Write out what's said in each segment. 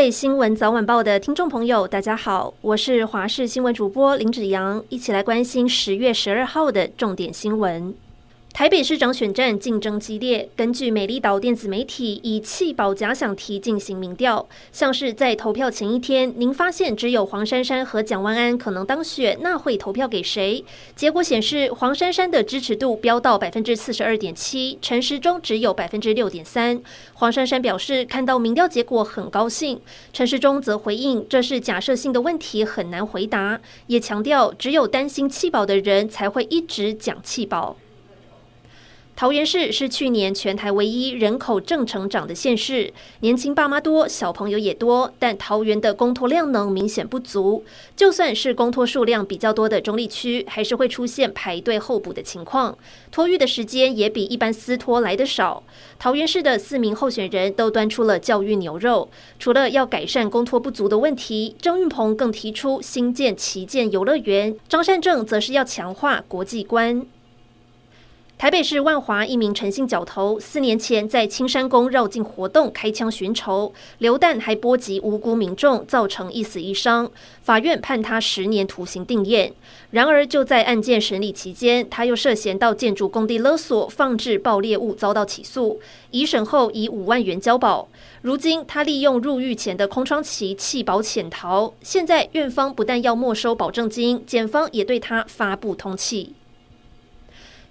位新闻早晚报的听众朋友，大家好，我是华视新闻主播林子阳，一起来关心十月十二号的重点新闻。台北市长选战竞争激烈，根据美丽岛电子媒体以弃保假想题进行民调，像是在投票前一天，您发现只有黄珊珊和蒋万安可能当选，那会投票给谁？结果显示，黄珊珊的支持度飙到百分之四十二点七，陈时中只有百分之六点三。黄珊珊表示看到民调结果很高兴，陈时中则回应这是假设性的问题，很难回答，也强调只有担心弃保的人才会一直讲弃保。桃园市是去年全台唯一人口正成长的县市，年轻爸妈多，小朋友也多，但桃园的公托量能明显不足。就算是公托数量比较多的中立区，还是会出现排队候补的情况，托育的时间也比一般私托来得少。桃园市的四名候选人都端出了教育牛肉，除了要改善公托不足的问题，郑运鹏更提出新建旗舰游乐园，张善政则是要强化国际观。台北市万华一名陈姓角头，四年前在青山宫绕境活动开枪寻仇，流弹还波及无辜民众，造成一死一伤。法院判他十年徒刑定谳。然而就在案件审理期间，他又涉嫌到建筑工地勒索、放置爆裂物，遭到起诉。一审后以五万元交保。如今他利用入狱前的空窗期弃保潜逃。现在院方不但要没收保证金，检方也对他发布通缉。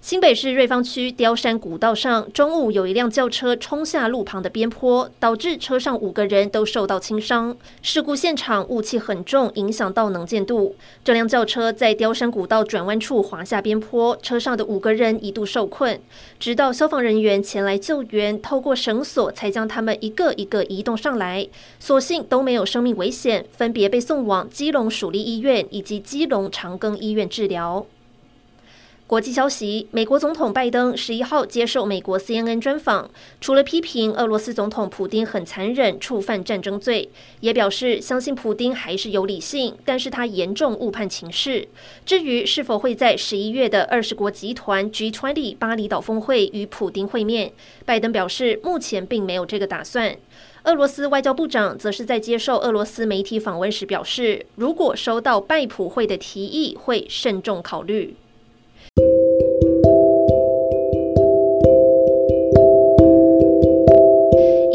新北市瑞芳区雕山古道上，中午有一辆轿车冲下路旁的边坡，导致车上五个人都受到轻伤。事故现场雾气很重，影响到能见度。这辆轿车在雕山古道转弯处滑下边坡，车上的五个人一度受困，直到消防人员前来救援，透过绳索才将他们一个一个移动上来。所幸都没有生命危险，分别被送往基隆署立医院以及基隆长庚医院治疗。国际消息：美国总统拜登十一号接受美国 CNN 专访，除了批评俄罗斯总统普丁很残忍、触犯战争罪，也表示相信普丁还是有理性，但是他严重误判情势。至于是否会在十一月的二十国集团 G20 巴厘岛峰会与普丁会面，拜登表示目前并没有这个打算。俄罗斯外交部长则是在接受俄罗斯媒体访问时表示，如果收到拜普会的提议，会慎重考虑。